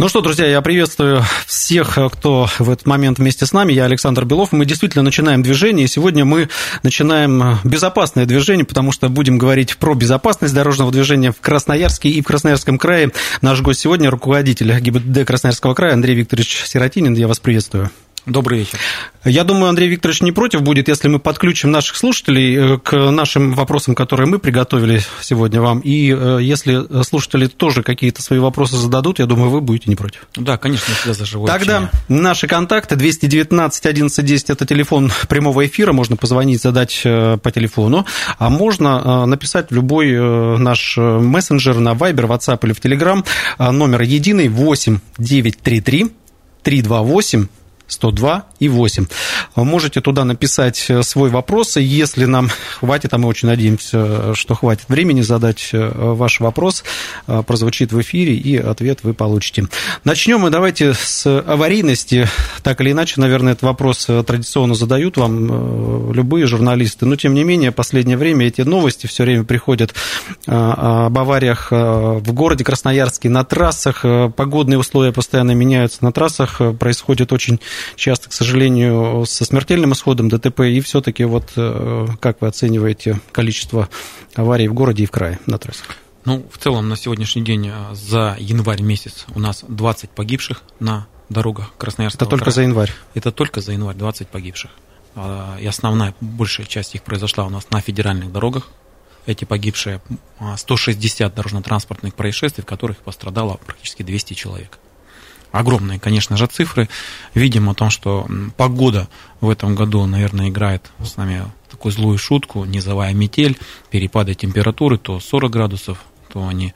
Ну что, друзья, я приветствую всех, кто в этот момент вместе с нами. Я Александр Белов. Мы действительно начинаем движение. И сегодня мы начинаем безопасное движение, потому что будем говорить про безопасность дорожного движения в Красноярске и в Красноярском крае. Наш гость сегодня руководитель ГИБДД Красноярского края Андрей Викторович Сиротинин. Я вас приветствую. Добрый вечер. Я думаю, Андрей Викторович не против будет, если мы подключим наших слушателей э, к нашим вопросам, которые мы приготовили сегодня вам. И э, если слушатели тоже какие-то свои вопросы зададут, я думаю, вы будете не против. Да, конечно, всегда за живое Тогда общение. наши контакты 219 11 10 это телефон прямого эфира, можно позвонить, задать э, по телефону, а можно написать в любой наш мессенджер на Viber, WhatsApp или в Telegram. Номер единый 8 933 328 102 и 8. Можете туда написать свой вопрос, и если нам хватит, а мы очень надеемся, что хватит времени задать ваш вопрос, прозвучит в эфире, и ответ вы получите. Начнем мы давайте с аварийности. Так или иначе, наверное, этот вопрос традиционно задают вам любые журналисты, но тем не менее, в последнее время эти новости все время приходят об авариях в городе Красноярске на трассах, погодные условия постоянно меняются на трассах, происходит очень часто, к сожалению, со смертельным исходом ДТП. И все-таки вот как вы оцениваете количество аварий в городе и в крае на трассах? Ну, в целом, на сегодняшний день за январь месяц у нас 20 погибших на дорогах Красноярского Это только края. за январь? Это только за январь 20 погибших. И основная, большая часть их произошла у нас на федеральных дорогах. Эти погибшие 160 дорожно-транспортных происшествий, в которых пострадало практически 200 человек огромные, конечно же, цифры. Видим о том, что погода в этом году, наверное, играет с нами такую злую шутку, низовая метель, перепады температуры, то 40 градусов, то они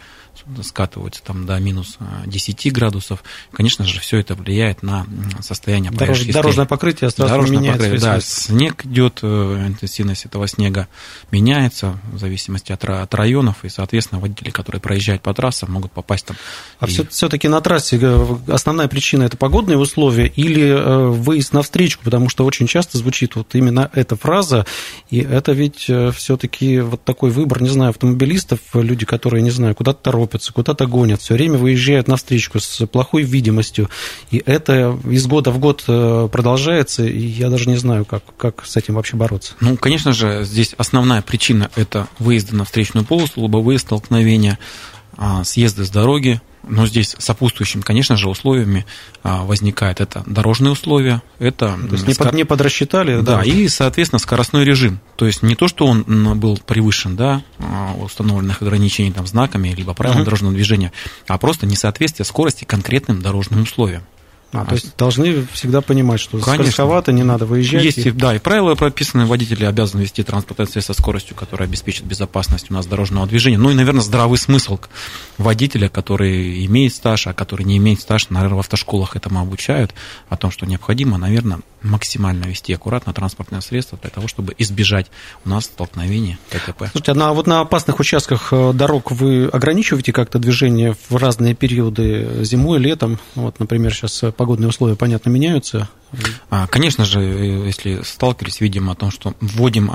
скатываются там до минус 10 градусов. Конечно же, все это влияет на состояние Дорож, Дорожное покрытие сразу Дорожное меняется. Покрытие, да, снег идет, э, интенсивность этого снега меняется в зависимости от, от районов, и, соответственно, водители, которые проезжают по трассам, могут попасть там. А и... все-таки на трассе э, основная причина это погодные условия или э, выезд на встречку, потому что очень часто звучит вот именно эта фраза, и это ведь все-таки вот такой выбор, не знаю, автомобилистов, люди, которые, не знаю, куда-то торопятся, куда-то гонят, все время выезжают на встречку с плохой видимостью, и это из года в год продолжается, и я даже не знаю, как, как с этим вообще бороться. Ну, конечно же, здесь основная причина – это выезды на встречную полосу, лобовые столкновения, съезды с дороги, но здесь сопутствующими, конечно же, условиями возникает это дорожные условия, это... То есть не, скор... под, не подрасчитали? Да, да, и, соответственно, скоростной режим. То есть не то, что он был превышен, да, установленных ограничений там, знаками, либо правилам uh-huh. дорожного движения, а просто несоответствие скорости конкретным дорожным условиям. А, то есть должны всегда понимать, что скоростковато не надо выезжать. Есть, и... да, и правила прописаны, водители обязаны вести транспортное средство со скоростью, которая обеспечит безопасность у нас дорожного движения. Ну и, наверное, здравый смысл водителя, который имеет стаж, а который не имеет стаж, наверное, в автошколах этому обучают, о том, что необходимо, наверное, максимально вести аккуратно транспортное средство для того, чтобы избежать у нас столкновений ДТП. Слушайте, а на, вот на опасных участках дорог вы ограничиваете как-то движение в разные периоды зимой, летом? Вот, например, сейчас погодные условия, понятно, меняются. Конечно же, если сталкивались, видим о том, что вводим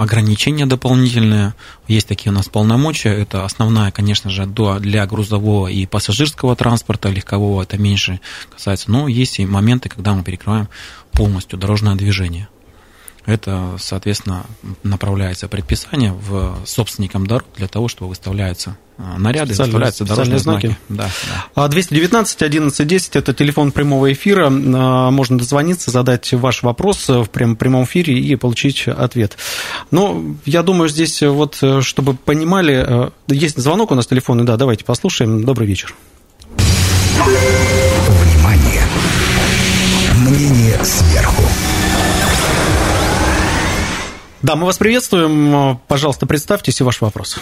ограничения дополнительные, есть такие у нас полномочия, это основная, конечно же, для грузового и пассажирского транспорта, легкового это меньше касается, но есть и моменты, когда мы перекрываем полностью дорожное движение. Это, соответственно, направляется предписание в собственникам дорог для того, чтобы выставляются наряды, специальные, выставляются дорожные знаки. знаки. Да, да. 219 11 10 это телефон прямого эфира. Можно дозвониться, задать ваш вопрос в прямом эфире и получить ответ. Но я думаю, здесь вот, чтобы понимали, есть звонок у нас телефонный, да, давайте послушаем. Добрый вечер. Внимание! Мнение сверху. Да, мы вас приветствуем. Пожалуйста, представьтесь и ваш вопрос.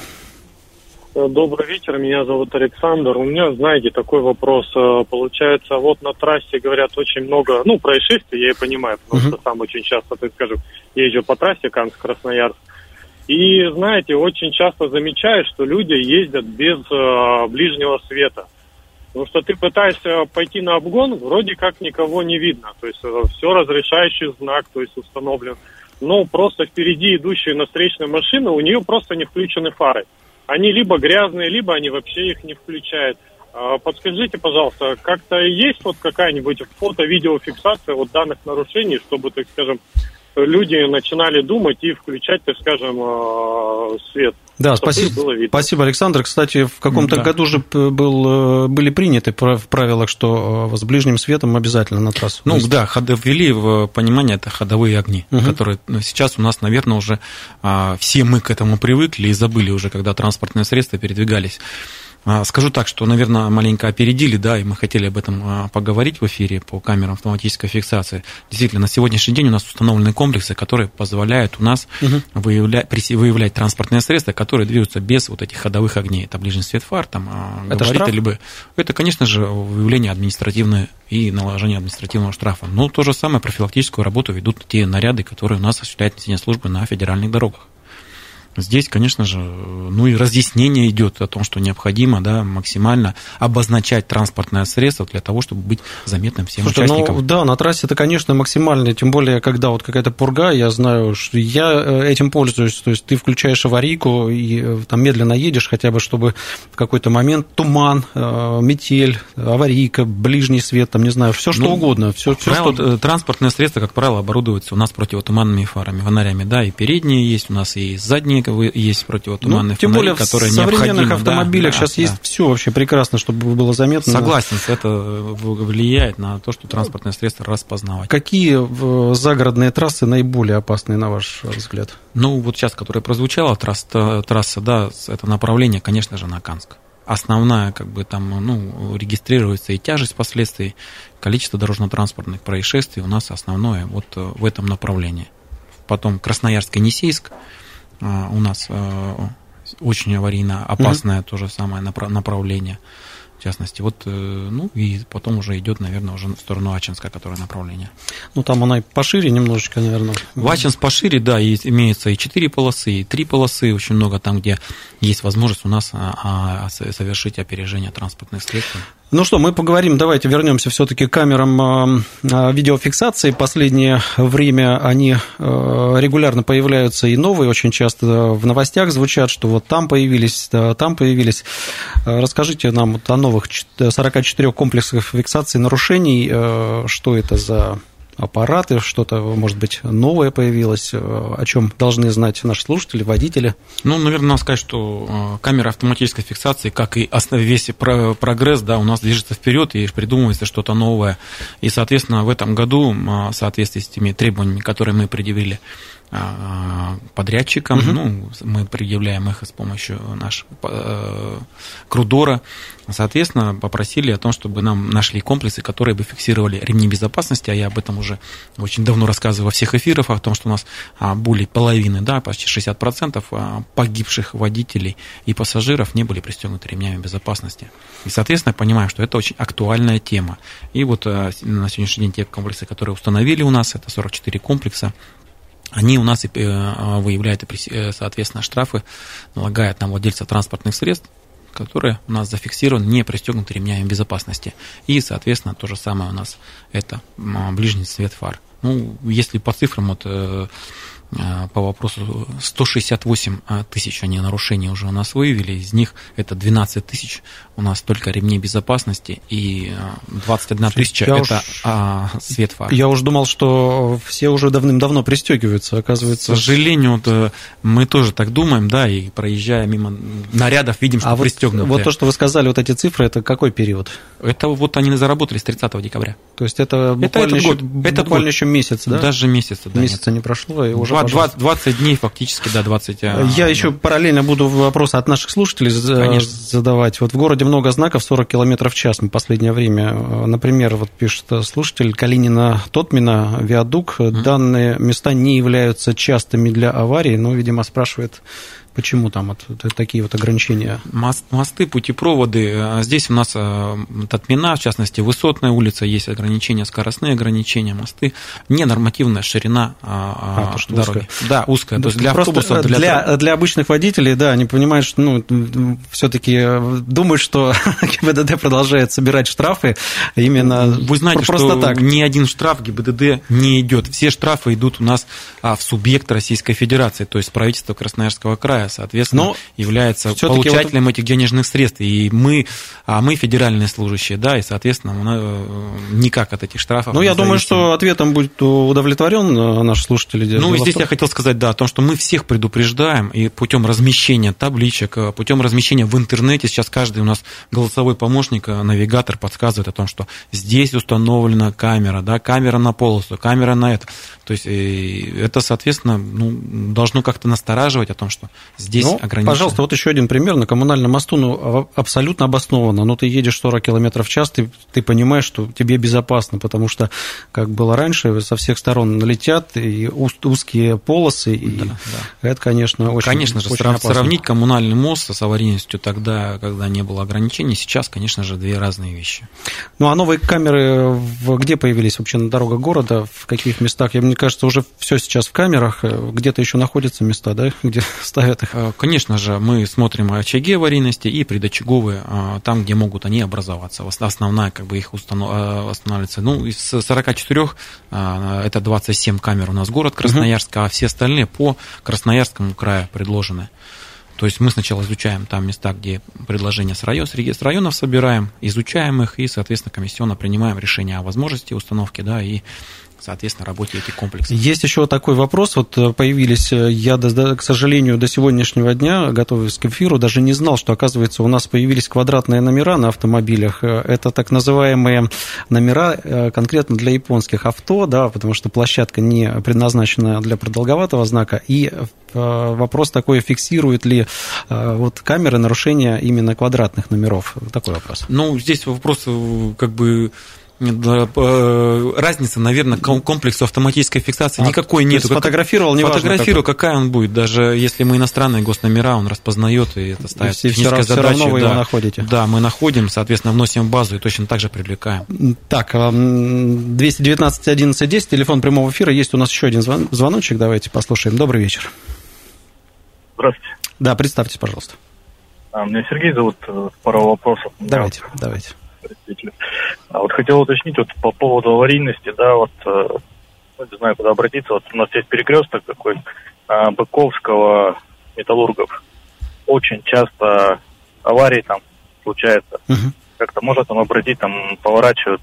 Э, Добрый вечер, меня зовут Александр. У меня, знаете, такой вопрос. Э, Получается, вот на трассе, говорят, очень много, ну, происшествий, я и понимаю, потому Мгм. что сам очень часто, так скажем, езжу по трассе Канск-Красноярск. И, знаете, очень часто замечаю, что люди ездят без э, ближнего света. Потому что ты пытаешься пойти на обгон, вроде как никого не видно. То есть все разрешающий знак, то есть установлен. Но просто впереди идущие на встречной машины, у нее просто не включены фары. Они либо грязные, либо они вообще их не включают. А, Подскажите, пожалуйста, как-то есть вот какая-нибудь фото-видеофиксация вот данных нарушений, чтобы, так скажем, люди начинали думать и включать, так скажем, э, свет. Да, спасибо, было видно. спасибо, Александр. Кстати, в каком-то Да. году же был, э, были приняты в правилах, что э, с ближним светом обязательно на трассу. Ну выйти. да, ходы ввели в понимание, это ходовые огни, Мгм. которые ну, сейчас у нас, наверное, уже а, все мы к этому привыкли и забыли уже, когда транспортные средства передвигались. А, Скажу так, что, наверное, маленько опередили, да, и мы хотели об этом а, поговорить в эфире по камерам автоматической фиксации. Действительно, на сегодняшний день у нас установлены комплексы, которые позволяют у нас выявлять, выявлять транспортные средства, которые движутся без вот этих ходовых огней. Это ближний свет фар, там, а, Это габариты, штраф? либо... Это, конечно же, выявление административное и наложение административного штрафа. Но то же самое профилактическую работу ведут те наряды, которые у нас осуществляют службы на федеральных дорогах. Здесь, конечно же, ну и разъяснение идет о том, что необходимо да, максимально обозначать транспортное средство для того, чтобы быть заметным всем Слушайте, участникам. ну да, на трассе это, конечно, максимально, тем более, когда вот какая-то пурга, я знаю, что я э, этим пользуюсь, то есть ты включаешь аварийку и э, там медленно едешь, хотя бы, чтобы в какой-то момент туман, э, метель, аварийка, ближний свет, там, не знаю, все что Ну, угодно, все, все Правило, что... Транспортное средство, как правило, оборудуется у нас противотуманными фарами, фонарями, да, и передние есть у нас, и задние бы, есть противотуманные Ну, тем фонари, более в которые современных необходимо, да, автомобилях да, сейчас да. есть все вообще прекрасно, чтобы было заметно. Согласен, это влияет на то, что транспортное средство распознавать. Какие э, загородные трассы наиболее опасные, на ваш взгляд? Ну, вот сейчас, которая прозвучала, трасса, трасса, да, это направление, конечно же, на Канск. Основная, как бы там, ну, регистрируется и тяжесть последствий, количество дорожно-транспортных происшествий у нас основное вот э, в этом направлении. Потом Красноярск-Енисейск а, у нас э, очень аварийно опасное то же самое напра- направление. В частности, вот, э, ну, и потом уже идет, наверное, уже в сторону Ачинска, которое направление. Ну, там она и пошире немножечко, наверное. Вачинс пошире, да, есть, имеется и 4 полосы, и 3 полосы, очень много там, где есть возможность у нас а, а, со- совершить опережение транспортных средств. Ну что, мы поговорим, давайте вернемся все-таки к камерам э, э, видеофиксации. Последнее время они э, регулярно появляются и новые, очень часто в новостях звучат, что вот там появились, там появились. Э, Расскажите нам о новых чет- 44 комплексах фиксации нарушений, что это за аппараты, что-то, может быть, новое появилось, э, о чем должны знать наши слушатели, водители. Ну, наверное, надо сказать, что э, камера автоматической фиксации, как и весь про- прогресс, да, у нас движется вперед и придумывается что-то новое. И, соответственно, в этом году, м, в соответствии с теми требованиями, которые мы предъявили а, подрядчикам, ну, мы предъявляем их с помощью нашего э, Крудора, соответственно, попросили о том, чтобы нам нашли комплексы, которые бы фиксировали ремни безопасности, а я об этом уже очень давно рассказываю во всех эфирах, о том, что у нас а, более половины, да, почти 60% а, погибших водителей и пассажиров не были пристегнуты ремнями безопасности. И, соответственно, понимаем, что это очень актуальная тема. И вот а, на сегодняшний день те комплексы, которые установили у нас, это 44 комплекса, они у нас э, выявляют, и, прес- э, соответственно, штрафы, налагают на владельца транспортных средств, которые у нас зафиксированы, не пристегнуты ремнями безопасности. И, соответственно, то же самое у нас это ближний свет фар. Ну, если по цифрам, вот, э, по вопросу 168 тысяч они нарушений уже у нас выявили, из них это 12 тысяч у нас только ремней безопасности и э, 21 тысяча Я это уж- а, свет фар. Я уже думал, что все уже давным-давно пристегиваются, К оказывается. сожалению, вот, э, мы тоже так думаем, да, и проезжая мимо нарядов, видим, что А вот, пристегнуты. вот то, что вы сказали, вот эти цифры, это какой период? Это вот они заработали с 30 декабря. То есть это буквально, этот еще, год, этот буквально год. еще месяц, да? Даже месяца, да. Месяца не прошло, и уже. 20, 20 дней фактически, да, 20. а, Я да. еще параллельно буду вопросы от наших слушателей Конечно. задавать. Вот в городе много знаков, 40 километров в час в последнее время. Например, вот пишет слушатель Калинина Тотмина, Виадук. Данные места не являются частыми для аварий, но, видимо, спрашивает Почему там вот такие вот ограничения? Мост, мосты, путепроводы. А здесь у нас а, Татмина, в частности, высотная улица, есть ограничения, скоростные ограничения, мосты. Ненормативная ширина а, а, то, дороги. Узкая. Да, узкая. То есть для автобусов, для... Для, для обычных водителей, да, они понимают, что, ну, все-таки э, думают, что ГИБДД продолжает собирать штрафы именно Вы знаете, просто что так. ни один штраф ГИБДД не идет. Все штрафы идут у нас в субъект Российской Федерации, то есть правительство Красноярского края, соответственно, Но является получателем вот... этих денежных средств. И мы, а мы федеральные служащие, да, и, соответственно, мы э, никак от этих штрафов. Ну, я думаю, что ответом будет удовлетворен э, наш слушатель. Ну, здесь я хотел сказать, да, о том, что мы всех предупреждаем, и путем размещения табличек, э, путем размещения в интернете, сейчас каждый у нас голосовой помощник, навигатор подсказывает о том, что здесь установлена камера, да, камера на полосу, камера на это. То есть это, соответственно, ну, должно как-то настораживать о том, что здесь ну, ограничено. Пожалуйста, вот еще один пример. На коммунальном мосту ну, абсолютно обоснованно. Ну, ты едешь 40 км в час, ты, ты понимаешь, что тебе безопасно, потому что, как было раньше, со всех сторон налетят, и узкие полосы, и да, да. это, конечно, очень Конечно же, очень опасно. сравнить коммунальный мост с аварийностью тогда, когда не было ограничений, сейчас, конечно же, две разные вещи. Ну, а новые камеры где появились вообще на дорогах города, в каких местах? Я, мне кажется, уже все сейчас в камерах, где-то еще находятся места, да, где ставят их? Э, конечно же, мы смотрим очаги аварийности и предочаговые, э, там, где могут они образоваться. Основная, как бы, их устанавливается. Э, ну, из 44 это 27 камер у нас город Красноярск, а все остальные по Красноярскому краю предложены. То есть мы сначала изучаем там места, где предложения с, район, с районов собираем, изучаем их и, соответственно, комиссионно принимаем решение о возможности установки, да, и соответственно, работе этих комплексов. Есть еще такой вопрос, вот э, появились, э, я, к сожалению, до сегодняшнего дня, готовясь к эфиру, даже не знал, что, оказывается, у нас появились квадратные номера на автомобилях. Э, это так называемые номера конкретно для японских авто, да, потому что площадка не предназначена для продолговатого знака, и вопрос такой, фиксирует ли вот камеры нарушения именно квадратных номеров? Такой вопрос. Ну, здесь вопрос как бы Э, разница, наверное, комплексу автоматической фиксации а, никакой нет. Фотографировал, не Фотографировал, какая он будет. Даже если мы иностранные госномера, он распознает, и это ставит все, техническая все задача. Все равно вы да, его находите. Да, мы находим, соответственно, вносим в базу и точно так же привлекаем. Так, 219 11 10, телефон прямого эфира. Есть у нас еще один звон, звоночек, давайте послушаем. Добрый вечер. Здравствуйте. Да, представьтесь, пожалуйста. А, меня Сергей зовут, э, пару вопросов. Давайте, давайте. А вот хотел уточнить вот по поводу аварийности, да, вот э, ну, не знаю, куда обратиться. Вот у нас есть перекресток такой а, Быковского металлургов. Очень часто аварии там случаются. Угу. Как-то может он обратить, там поворачивают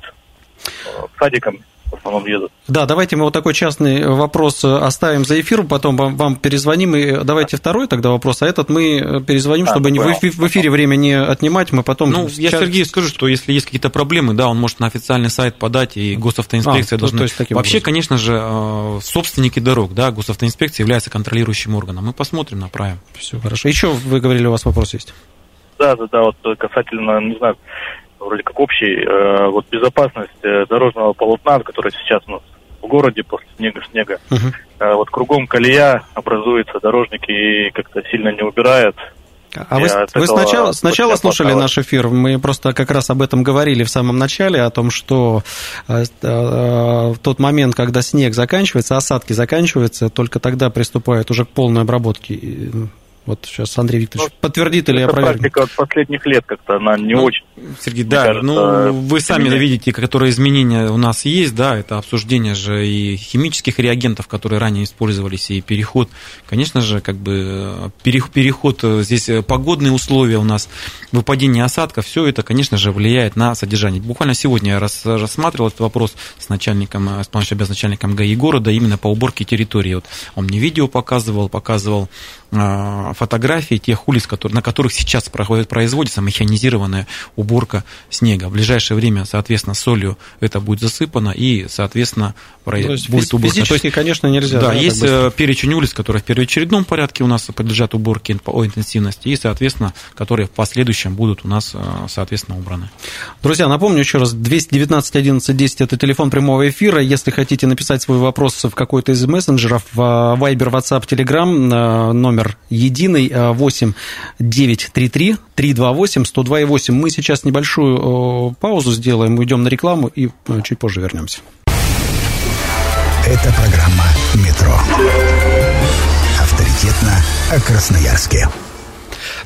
э, садиком в основном едут. Да, давайте мы вот такой частный вопрос оставим за эфир, потом вам, вам перезвоним, и давайте второй тогда вопрос, а этот мы перезвоним, а, чтобы не в, в эфире время не отнимать, мы потом... Ну, я Сергею скажу, что если есть какие-то проблемы, да, он может на официальный сайт подать, и госавтоинспекция а, должна... То, то есть Вообще, образом. конечно же, э, собственники дорог, да, госавтоинспекция является контролирующим органом. Мы посмотрим, направим. Все хорошо. Еще вы говорили, у вас вопрос есть? Да, да, да, вот касательно, не знаю, вроде как общий, э, вот безопасность э, дорожного полотна, который сейчас у нас в городе после снега снега. Uh-huh. Э, вот кругом колея образуется, дорожники как-то сильно не убирают. А вы, вы сначала, сначала слушали наш эфир, мы просто как раз об этом говорили в самом начале, о том, что э, э, в тот момент, когда снег заканчивается, осадки заканчиваются, только тогда приступают уже к полной обработке вот сейчас Андрей Викторович ну, подтвердит или опровергнет. Практика от последних лет как-то она не ну, очень. Сергей, да, кажется, ну вы сами изменения. видите, которые изменения у нас есть, да, это обсуждение же и химических реагентов, которые ранее использовались, и переход, конечно же, как бы переход, э, здесь э, погодные условия у нас, выпадение осадков, все это, конечно же, влияет на содержание. Буквально сегодня я рассматривал этот вопрос с начальником, э, с начальником ГАИ города именно по уборке территории. Вот он мне видео показывал, показывал фотографии тех улиц, которые, на которых сейчас проходит, производится механизированная уборка уборка снега. В ближайшее время, соответственно, солью это будет засыпано, и, соответственно, То есть будет уборка. То физически, есть, конечно, нельзя. да, так есть э, перечень улиц, которые в первоочередном порядке у нас подлежат уборке по интенсивности, и, соответственно, которые в последующем будут у нас, э, соответственно, убраны. Друзья, напомню еще раз, 219 11 10 это телефон прямого эфира. Если хотите написать свой вопрос в какой-то из мессенджеров, в Viber, WhatsApp, Telegram, э, номер единый э, 8 933 328 102,8. Мы сейчас небольшую э, паузу сделаем, уйдем на рекламу и э, чуть позже вернемся. Это программа «Метро». Авторитетно о Красноярске.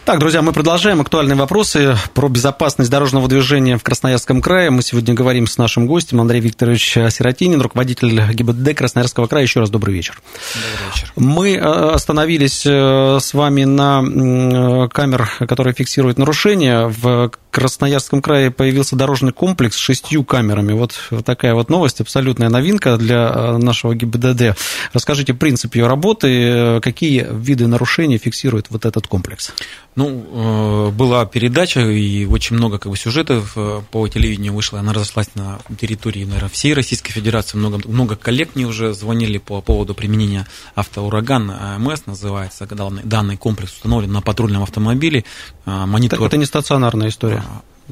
Так, друзья, мы продолжаем актуальные вопросы про безопасность дорожного движения в Красноярском крае. Мы сегодня говорим с нашим гостем Андрей Викторович Сиротинин, руководитель ГИБДД Красноярского края. Еще раз добрый вечер. Добрый вечер. Мы э, остановились э, с вами на камер, которые фиксируют нарушения. В Красноярском крае появился дорожный комплекс с шестью камерами. Вот такая вот новость, абсолютная новинка для э, нашего ГИБДД. Расскажите принцип ее работы, какие виды нарушений фиксирует вот этот комплекс. Ну, э, была передача, и очень много как бы, сюжетов э, по телевидению вышло. Она разошлась на территории, наверное, всей Российской Федерации. Много, много коллег мне уже звонили по поводу применения автоураган. АМС называется. Данный, комплекс установлен на патрульном автомобиле. э, Монитор... Это, это не стационарная история.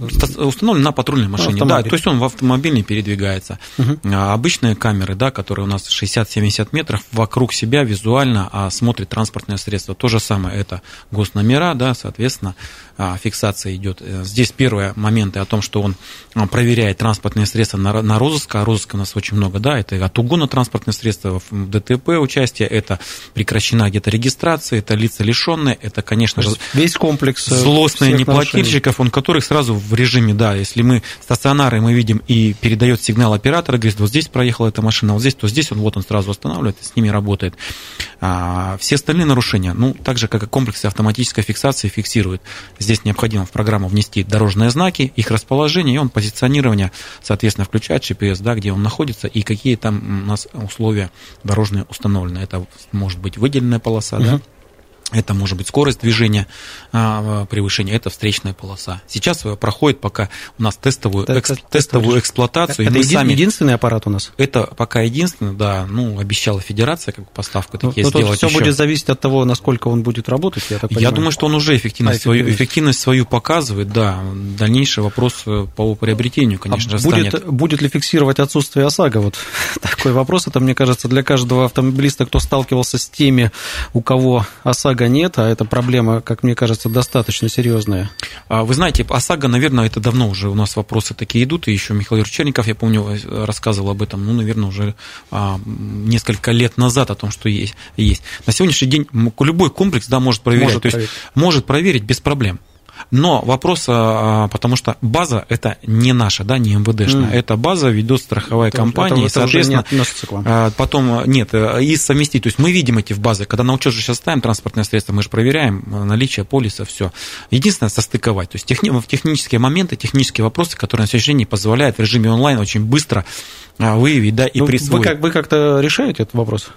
Ста- Установлен на патрульной машине, да, Автомобиль. то есть он в автомобиле передвигается. А Обычные камеры, да, которые у нас 60-70 метров, вокруг себя визуально а, смотрит транспортное средство. То же самое, это госномера, да, соответственно, а, фиксация идет. Э, Здесь первые моменты о том, что он а, проверяет транспортные средства на, на розыск, а розыска у нас очень много, да, это от угона транспортных средств, в ДТП участие, это прекращена где-то регистрация, это лица лишенные, это, конечно же, весь комплекс э, злостные неплательщиков, он которых сразу в режиме, да, если мы стационары мы видим и передает сигнал оператора, говорит, вот здесь проехала эта машина, вот здесь, то здесь он вот он сразу останавливает с ними работает. А, все остальные нарушения, ну, так же, как и комплексы автоматической фиксации фиксируют. Здесь необходимо в программу внести дорожные знаки, их расположение, и он позиционирование, соответственно, включает GPS, да, где он находится, и какие там у нас условия дорожные установлены. Это может быть выделенная полоса, да, это может быть скорость движения, а, превышение, это встречная полоса. Сейчас э, проходит пока у нас тестовую, Это- экс- тестовую эксплуатацию. и Это мы еди- сами- единственный аппарат у нас? это пока единственное, да, ну, обещала федерация как поставку Ну, такие ну, сделать все еще. будет зависеть от того, насколько он будет работать, я так Я понимаю. думаю, что он уже эффективность, А, свою, эффективность. эффективность свою показывает, да. Дальнейший вопрос э, по приобретению, конечно А же, будет, станет. будет ли фиксировать отсутствие ОСАГО? Вот такой вопрос. Это, мне кажется, для каждого автомобилиста, кто сталкивался с теми, у кого ОСАГО нет, а эта проблема, как мне кажется, достаточно серьезная. А, Вы знаете, ОСАГО, наверное, это давно уже у нас вопросы такие идут, и еще Михаил Юрьевич Черников, я помню, э, рассказывал об этом, ну, наверное, уже а, несколько лет назад о том, что есть. есть. На сегодняшний день любой комплекс, да, может проверять, Может то есть проверить. может проверить без проблем. Но вопрос, а, потому что база это не наша, да, не МВДшная, Мгм. это база ведет страховая Это- компания, это- и, это не соответственно, относится к вам. а, Потом, нет, э, и совместить. То есть мы видим эти в базе. Когда на учет же сейчас ставим транспортное средство, мы же проверяем э, наличие полиса, все. Единственное, состыковать. То есть техни- в технические моменты, технические вопросы, которые на сегодняшний день не позволяют в режиме онлайн очень быстро а, выявить, да, и Ну, вы, присвоить. как, вы как-то решаете этот вопрос?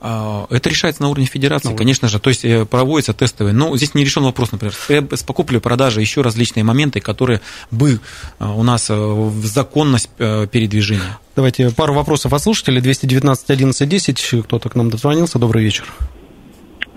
А, Это решается на уровне федерации, Ну, конечно же. То есть э, проводятся тестовые. Но здесь не решен вопрос, например, с- покупкой, продажей, еще различные моменты, которые бы э, у нас э, в законность передвижения. Давайте пару вопросов от слушателей. 219 11 10. Кто-то к нам дозвонился. Добрый вечер.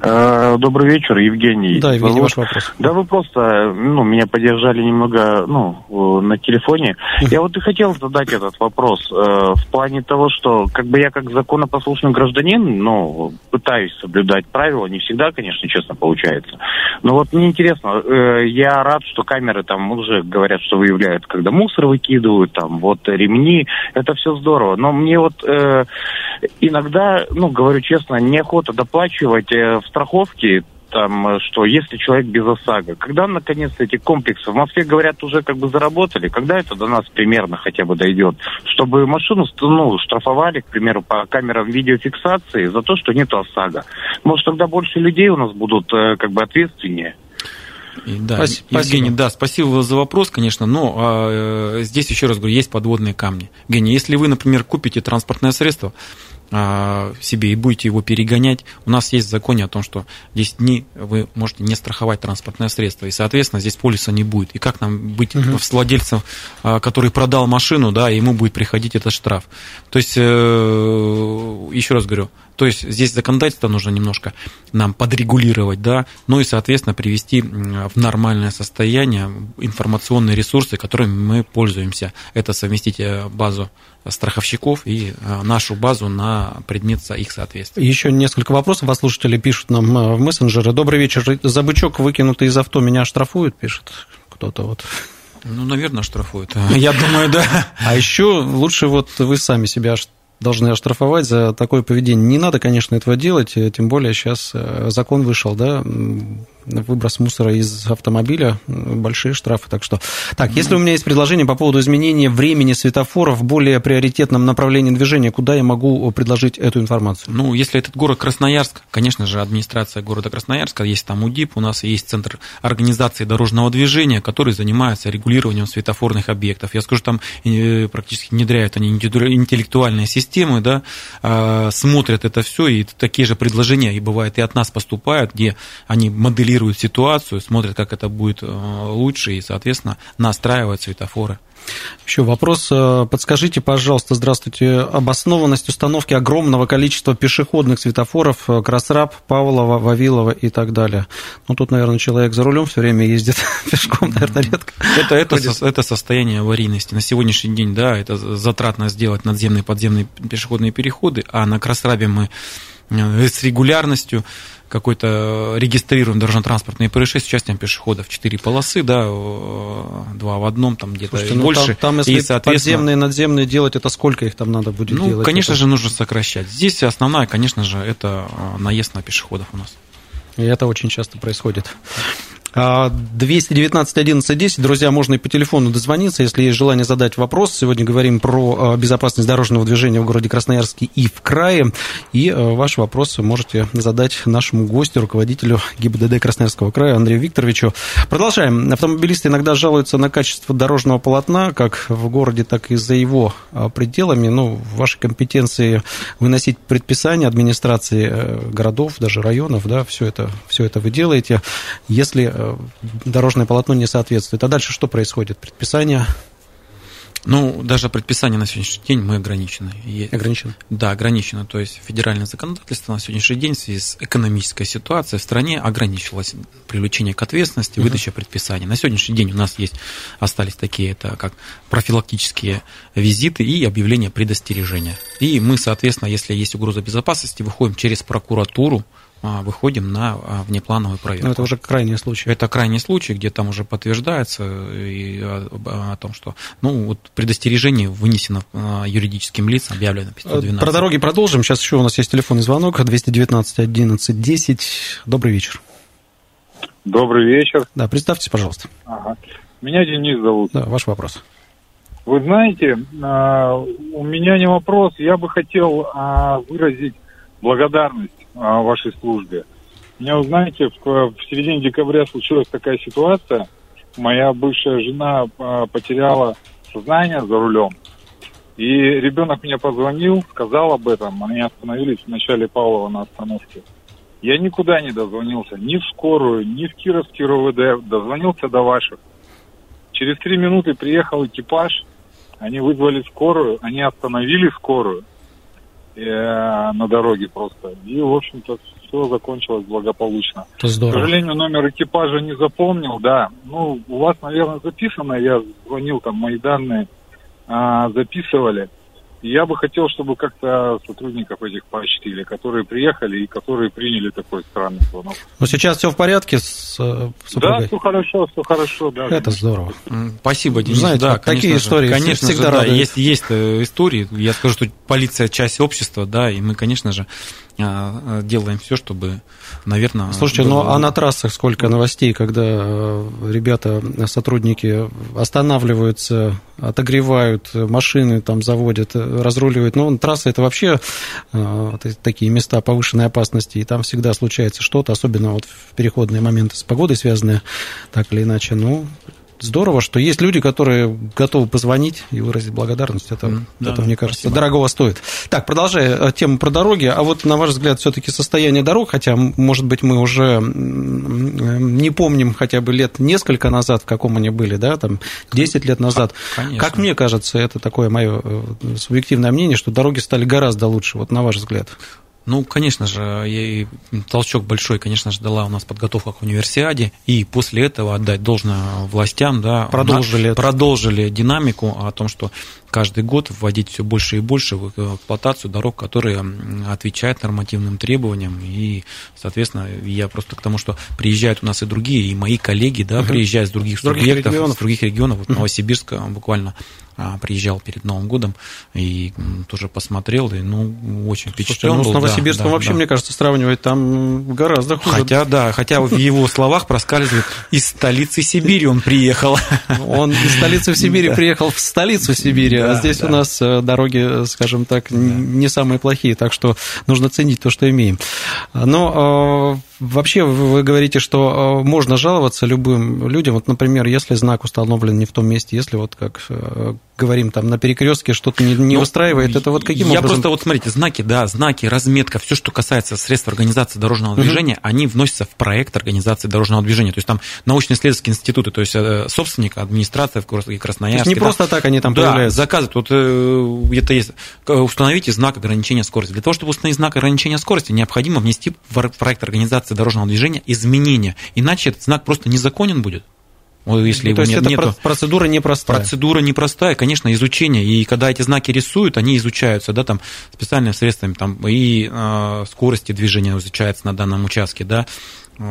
Э, Добрый вечер, Евгений. Да, Евгений, Вот. ваш вопрос. Да вы просто, ну, меня поддержали немного, ну, э, на телефоне. Я вот и хотел задать этот вопрос э, в плане того, что, как бы я как законопослушный гражданин, ну, пытаюсь соблюдать правила, не всегда, конечно, честно получается. Но вот мне интересно, э, я рад, что камеры там уже говорят, что выявляют, когда мусор выкидывают, там, вот ремни, это все здорово. Но мне вот э, иногда, ну, говорю честно, неохота доплачивать э, в страховке там, э, что если человек без ОСАГО, когда наконец эти комплексы в Москве, говорят, уже как бы заработали, когда это до нас примерно хотя бы дойдет, чтобы машину ну, штрафовали, к примеру, по камерам видеофиксации за то, что нет ОСАГО. Может, тогда больше людей у нас будут э, как бы ответственнее. И, да, Спасибо. Евгений, да, спасибо за вопрос, конечно, но а, э, здесь еще раз говорю, есть подводные камни. Евгений, если вы, например, купите транспортное средство, себе и будете его перегонять, у нас есть в законе о том, что 10 дней вы можете не страховать транспортное средство, и, соответственно, здесь полиса не будет. И как нам быть угу. с владельцем, а, который продал машину, да, ему будет приходить этот штраф. То есть, э, еще раз говорю, то есть здесь законодательство нужно немножко нам подрегулировать, да, ну и, соответственно, привести в нормальное состояние информационные ресурсы, которыми мы пользуемся. Это совместить э, базу страховщиков и э, нашу базу на предмет их соответствия. Еще несколько вопросов. Вас слушатели пишут нам э, в мессенджеры. Добрый вечер. За бычок, выкинутый из авто, меня штрафуют, пишет кто-то вот. Ну, наверное, штрафуют. Я думаю, да. А еще лучше вот вы сами себя должны оштрафовать за такое поведение. Не надо, конечно, этого делать, э, тем более сейчас э, закон вышел, да, выброс мусора из автомобиля, большие штрафы, так что... Так, если у меня есть предложение по поводу изменения времени светофоров в более приоритетном направлении движения, куда я могу предложить эту информацию? Ну, если этот город Красноярск, конечно же, администрация города Красноярска, есть там УДИП, у нас есть Центр организации дорожного движения, который занимается регулированием светофорных объектов. Я скажу, там э, практически внедряют они интеллектуальные системы, да, а, смотрят это все, и такие же предложения, и бывает, и от нас поступают, где они моделируют ситуацию, смотрят, как это будет э, лучше, и, соответственно, настраивают светофоры. Еще вопрос. Э, подскажите, пожалуйста, здравствуйте, обоснованность установки огромного количества пешеходных светофоров э, Красраб, Павлова, Вавилова и так далее. Ну, тут, наверное, человек за рулем все время ездит пешком, наверное, редко. Это, это, со, это состояние аварийности. На сегодняшний день, да, это затратно сделать надземные подземные пешеходные переходы, а на Красрабе мы с регулярностью какой-то регистрируем дорожно-транспортные происшествия с участием пешеходов. Четыре полосы, да, два в одном, там где-то Слушайте, ну, больше. Там, там если и, соответственно... подземные, надземные делать, это сколько их там надо будет ну, делать? конечно это? же, нужно сокращать. Здесь основная, конечно же, это а, наезд на пешеходов у нас. И это очень часто происходит. 219 11 10. Друзья, можно и по телефону дозвониться, если есть желание задать вопрос. Сегодня говорим про а, безопасность дорожного движения в городе Красноярске и в крае. И а, ваш вопрос можете задать нашему гостю, руководителю ГИБДД Красноярского края Андрею Викторовичу. Продолжаем. Автомобилисты иногда жалуются на качество дорожного полотна, как в городе, так и за его а, пределами. Ну, в вашей компетенции выносить предписания администрации э, городов, даже районов, да, все это, все это вы делаете. Если Э, дорожное полотно не соответствует. А дальше что происходит? Предписание ну, даже предписание на сегодняшний день мы ограничены. Ограничено? Да, ограничено. То есть федеральное законодательство на сегодняшний день в связи с экономической ситуацией в стране ограничилось привлечение к ответственности, uh-huh. выдача предписаний. На сегодняшний день у нас есть, остались такие, это как профилактические визиты и объявление предостережения. И мы, соответственно, если есть угроза безопасности, выходим через прокуратуру, выходим на а, внеплановую проверку. Но это уже крайний случай. Это крайний случай, где там уже подтверждается и о, о том, что ну, вот предостережение вынесено а, юридическим лицам, объявлено 512. Про дороги продолжим. Сейчас еще у нас есть телефонный звонок 219 11 10. Добрый вечер. Добрый вечер. Да, представьтесь, пожалуйста. Ага. Меня Денис зовут. Да, ваш вопрос. Вы знаете, у меня не вопрос. Я бы хотел выразить благодарность вашей службе. Меня, вы знаете, в, в середине декабря случилась такая ситуация. Моя бывшая жена а, потеряла сознание за рулем. И ребенок мне позвонил, сказал об этом. Они остановились в начале Павлова на остановке. Я никуда не дозвонился, ни в скорую, ни в Кировский РОВД. Дозвонился до ваших. Через три минуты приехал экипаж. Они вызвали скорую, они остановили скорую на дороге просто. И, в общем-то, все закончилось благополучно. Это здорово. К сожалению, номер экипажа не запомнил, да. Ну, у вас, наверное, записано, я звонил, там мои данные а, записывали. Я бы хотел, чтобы как-то сотрудников этих поощрили, которые приехали и которые приняли такой странный звонок. Но сейчас все в порядке с э, супругой? Да, все хорошо, все хорошо. Да, Это здорово. Спасибо, Денис. Знаете, да, такие истории конечно всегда же, да, есть, есть э, истории. Я скажу, что полиция часть общества, да, и мы, конечно же, делаем все, чтобы, наверное... Слушайте, было... ну а на трассах сколько новостей, когда э, ребята, сотрудники останавливаются, отогревают машины, там заводят, разруливают. Ну, трасса это вообще э, такие места повышенной опасности, и там всегда случается что-то, особенно вот в переходные моменты с погодой связанные, так или иначе. Ну, здорово, что есть люди, которые готовы позвонить и выразить благодарность. Это, да, это мне кажется, спасибо. дорогого стоит. Так, продолжая э, тему про дороги, а вот на ваш взгляд, все-таки состояние дорог, хотя, может быть, мы уже не помним хотя бы лет несколько назад, в каком они были, да, там 10 лет назад. Конечно. Как мне кажется, это такое мое э, субъективное мнение, что дороги стали гораздо лучше, вот на ваш взгляд. Ну, конечно же, и толчок большой, конечно же, дала у нас подготовка к универсиаде, и после этого отдать должное властям, да, продолжили, продолжили динамику о том, что каждый год вводить все больше и больше в эксплуатацию дорог, которые отвечают нормативным требованиям. И, соответственно, я просто к тому, что приезжают у нас и другие, и мои коллеги, да, uh-huh. приезжают с других, других субъектов, регионов. с других регионов. Вот uh-huh. Новосибирска буквально а, приезжал перед Новым годом и тоже посмотрел, и, ну, очень впечатлен ну, был. С Новосибирском да, вообще, да. мне кажется, сравнивать там гораздо хуже. Хотя, да, хотя в его словах проскальзывает из столицы Сибири он приехал. Он из столицы в Сибири приехал в столицу Сибири, а здесь у нас э, дороги, скажем так, не самые плохие, так что нужно ценить то, что имеем. Но э, Вообще вы говорите, что э, можно жаловаться любым людям. Вот, например, если знак установлен не в том месте, если вот как э, говорим там на перекрестке что-то не, не ну, устраивает, это вот каким я образом? Я просто вот смотрите, знаки, да, знаки, разметка, все, что касается средств организации дорожного движения, угу. они вносятся в проект организации дорожного движения. То есть там научно-исследовательские институты, то есть э, собственник, администрация в Красноярске. То есть не да, просто так они там да, появляются. заказывают. Вот где-то есть, установите знак ограничения скорости. Для того, чтобы установить знак ограничения скорости, необходимо внести в проект организации дорожного движения изменения. Иначе этот знак просто незаконен будет. Если ну, то есть нет, это нету. процедура непростая. Процедура непростая, конечно, изучение. И когда эти знаки рисуют, они изучаются, да, там специальными средствами, там и э, скорости движения изучается на данном участке, да,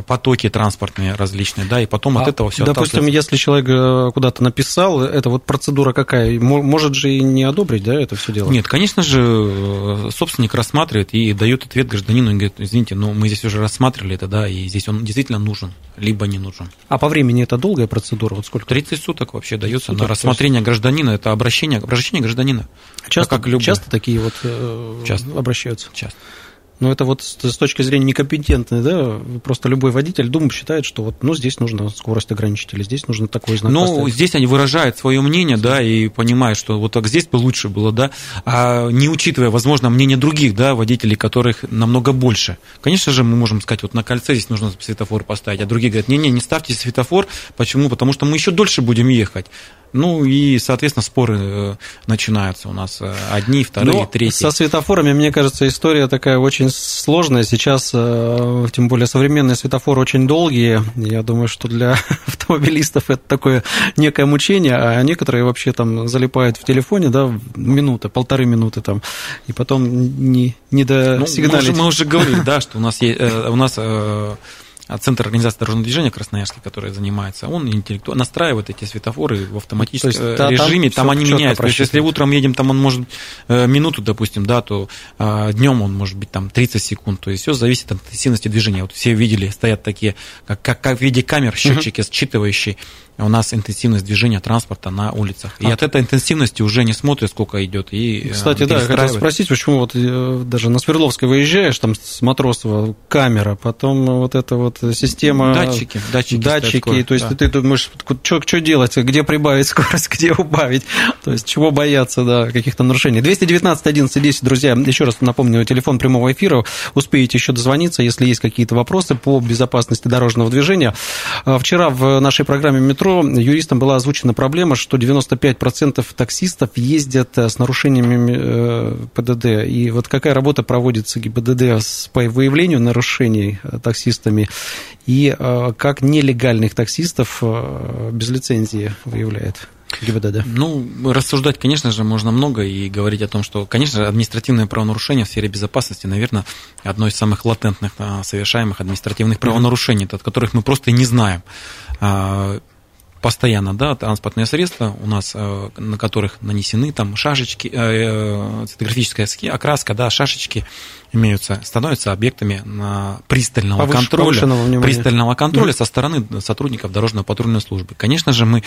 потоки транспортные различные, да, и потом а, от этого все Допустим, если человек э, куда-то написал, это вот процедура какая? Может же и не одобрить, да, это все дело? Нет, конечно же, э, собственник рассматривает и дает ответ гражданину, и говорит, извините, но мы здесь уже рассматривали это, да, и здесь он действительно нужен, либо не нужен. А по времени это долгая процедура? Вот сколько? 30 суток вообще дается суток, на рассмотрение гражданина, это обращение, обращение гражданина. Часто, как любой. часто такие вот э, часто. обращаются? Часто. Но это вот с точки зрения некомпетентной, да, просто любой водитель, думаю, считает, что вот, ну, здесь нужно скорость ограничить, или здесь нужно такой знак Ну, поставить. здесь они выражают свое мнение, да, и понимают, что вот так здесь бы лучше было, да, а не учитывая, возможно, мнение других, да, водителей, которых намного больше. Конечно же, мы можем сказать, вот на кольце здесь нужно светофор поставить, а другие говорят, не-не, не ставьте светофор, почему? Потому что мы еще дольше будем ехать. Ну и, соответственно, споры э, начинаются у нас э, одни, вторые, Но третьи. Со светофорами, мне кажется, история такая очень сложная. Сейчас, э, тем более, современные светофоры очень долгие. Я думаю, что для автомобилистов это такое некое мучение, а некоторые вообще там залипают в телефоне, да, минуты, полторы минуты там, и потом не, не до ну. Мы, мы уже говорили, да, что у нас есть, у нас Центр организации дорожного движения Красноярский, который занимается, он интеллектуально настраивает эти светофоры в автоматическом есть, да, режиме, там, там они меняются. То есть, если утром едем, там он может э, минуту, допустим, да, то а, днем он может быть там 30 секунд. То есть все зависит от интенсивности движения. Вот все видели, стоят такие, как, как, как в виде камер, счетчики, uh-huh. считывающие у нас интенсивность движения транспорта на улицах. И а. от этой интенсивности уже не смотрят, сколько идет. И, э, Кстати, да, я хотел спросить, почему вот э, даже на Свердловской выезжаешь, там с Матросова камера, потом вот эта вот система... Датчики, датчики. Датчики, то есть да. ты думаешь, что, что делать, где прибавить скорость, где убавить, то есть чего бояться, да, каких-то нарушений. 219 11 10, друзья, еще раз напомню, телефон прямого эфира, успеете еще дозвониться, если есть какие-то вопросы по безопасности дорожного движения. А, вчера в нашей программе «Метро» метро юристам была озвучена проблема, что 95% таксистов ездят э, с нарушениями э, ПДД. И вот какая работа проводится ГИБДД по выявлению нарушений э, таксистами и как нелегальных таксистов без лицензии выявляет? ГИБДД? Ну, рассуждать, конечно же, можно много и говорить о том, что, конечно, административное правонарушение в сфере безопасности, наверное, одно из самых латентных совершаемых административных правонарушений, от которых мы просто не знаем. Постоянно, да, транспортные средства у нас, э, на которых нанесены там шашечки, э, э, окраска, да, шашечки имеются, становятся объектами пристального Повыш, контроля, пристального контроля со стороны сотрудников дорожно-патрульной службы. Конечно же, мы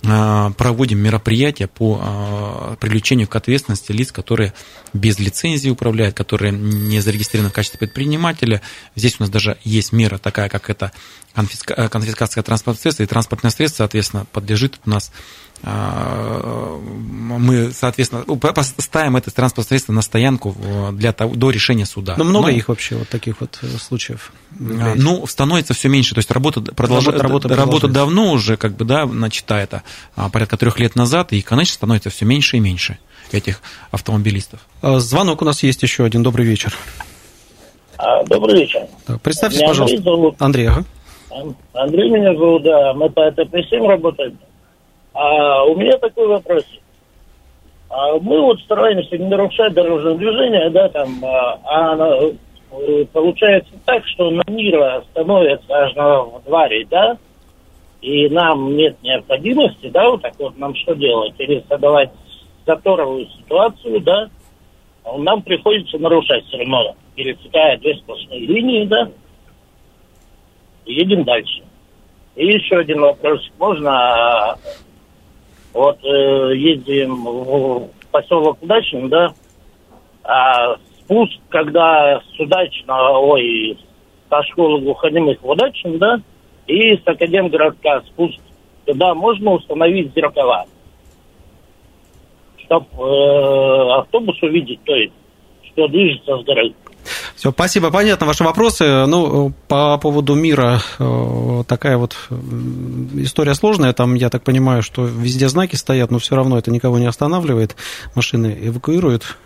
проводим мероприятия по привлечению к ответственности лиц, которые без лицензии управляют, которые не зарегистрированы в качестве предпринимателя. Здесь у нас даже есть мера такая, как это конфиска- конфискация транспортного средства, и транспортное средство, соответственно, подлежит у нас а, мы, соответственно, поставим это транспортное средство на стоянку для того, до решения суда. Но много Но, их вообще вот таких вот э, случаев? Ну, становится все меньше, то есть работа, продолжает, работа, работа, работа давно уже, как бы, да, начата это порядка трех лет назад, и, конечно, становится все меньше и меньше этих автомобилистов. А, звонок у нас есть еще один. Добрый вечер. А, добрый вечер. Так, представьтесь, меня пожалуйста. Андрей, зовут. Андрей, ага. Андрей меня зовут, да. Мы по ТП-7 работаем. А у меня такой вопрос. А мы вот стараемся не нарушать дорожное движение, да, там, а, а э, получается так, что на мира становится аж на дворе, да, и нам нет необходимости, да, вот так вот нам что делать? Или заторовую ситуацию, да, нам приходится нарушать все равно. Пересекая две сплошные линии, да, едем дальше. И еще один вопрос. Можно вот э, ездим в поселок Удачный, да, а спуск, когда с Удачного, ой, со школы глухонемых в Удачном, да, и с Академгородка спуск, туда можно установить зеркала, чтобы э, автобус увидеть, то есть, что движется с горы. Все, спасибо, понятно ваши вопросы. Ну, по поводу мира э, такая вот история сложная. Там, я так понимаю, что везде знаки стоят, но все равно это никого не останавливает. Машины эвакуируют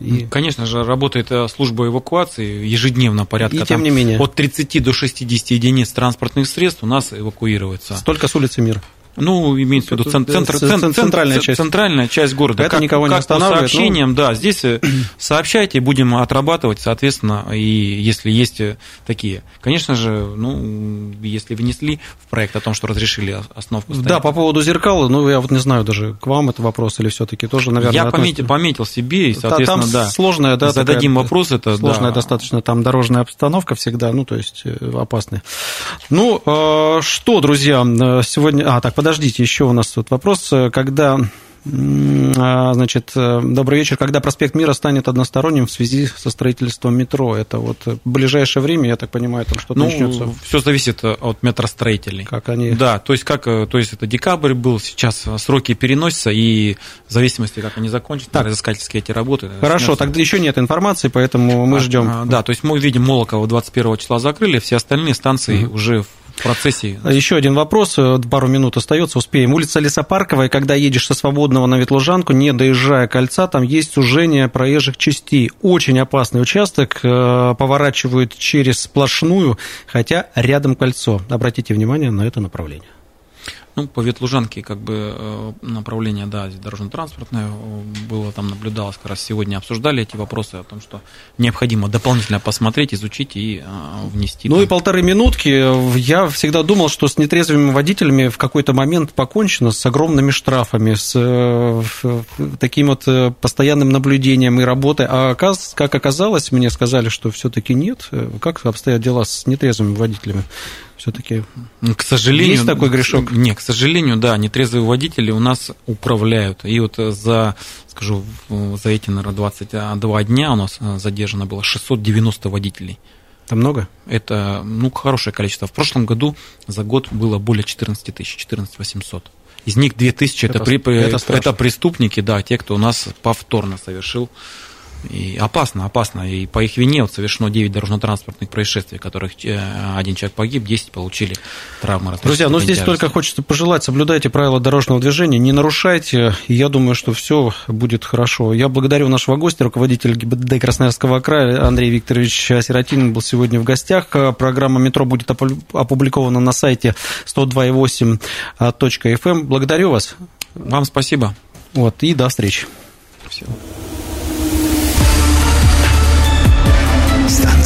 и... Конечно же, работает э, служба эвакуации ежедневно порядка и, тем не менее. от 30 до 60 единиц транспортных средств у нас эвакуируется. Столько с улицы Мира. Ну, имеется в виду центр, центр, центр, центральная часть. Центральная часть города. Это как, никого не как останавливает. По сообщениям, ну... да, здесь э, сообщайте, будем отрабатывать, соответственно, и если есть э, такие. Конечно же, ну, если внесли в проект о том, что разрешили остановку ставить. Да, по поводу зеркала, ну, я вот не знаю даже, к вам это вопрос или все таки тоже, наверное, Я пометил, пометил себе, и, соответственно, там да. сложная, да, зададим вопрос, это, Сложная да. достаточно там дорожная обстановка всегда, ну, то есть э, опасная. Ну, что, друзья, сегодня... А, так, подождите, еще у нас тут вопрос, э, когда а, Значит, э, добрый вечер. Когда проспект Мира станет односторонним в связи со строительством метро? Это вот в ближайшее время, я так понимаю, там что-то ну, начнется? Все зависит от метростроителей. Как они? Да, то есть, как, э, то есть это декабрь был, сейчас сроки переносятся, и в зависимости, как они закончатся, так. разыскательские эти работы. Хорошо, снятся. тогда еще нет информации, поэтому мы а, ждем. А, да, то есть мы видим Молоково 21 числа закрыли, все остальные станции угу. уже в в процессе. Еще один вопрос, э, пару минут остается, успеем. Улица Лесопарковая, когда едешь со Свободного на Ветлужанку, не доезжая кольца, там есть сужение проезжих частей. Очень опасный участок, э, поворачивают через сплошную, хотя рядом кольцо. Обратите внимание на это направление. Ну, по Ветлужанке как бы э, направление, да, дорожно-транспортное э, было там наблюдалось, как раз сегодня обсуждали эти вопросы о том, что необходимо дополнительно посмотреть, изучить и э, внести. Ну там. и полторы минутки. Я всегда думал, что с нетрезвыми водителями в какой-то момент покончено с огромными штрафами, с таким вот постоянным наблюдением и работой. А как оказалось, мне сказали, что все-таки нет. Как обстоят дела с нетрезвыми водителями? Все-таки к сожалению, есть такой грешок? Нет, к сожалению, да, нетрезвые водители у нас управляют. И вот за, скажу, за эти, наверное, 22 дня у нас задержано было 690 водителей. Это много? Это, ну, хорошее количество. В прошлом году за год было более 14 тысяч, 14 800. Из них 2000 это, это, при, это, это преступники, да, те, кто у нас повторно совершил и опасно, опасно. И по их вине вот совершено 9 дорожно-транспортных происшествий, в которых э, один человек погиб, 10 получили травмы. Друзья, ну здесь только хочется пожелать, соблюдайте правила дорожного движения, не нарушайте, и я думаю, что все будет хорошо. Я благодарю нашего гостя, руководителя ГИБДД Красноярского края Андрей Викторович Сиротин был сегодня в гостях. Программа «Метро» будет опубликована на сайте 102.8.fm. Эм. Благодарю вас. Вам спасибо. Вот, и до встречи. Всего.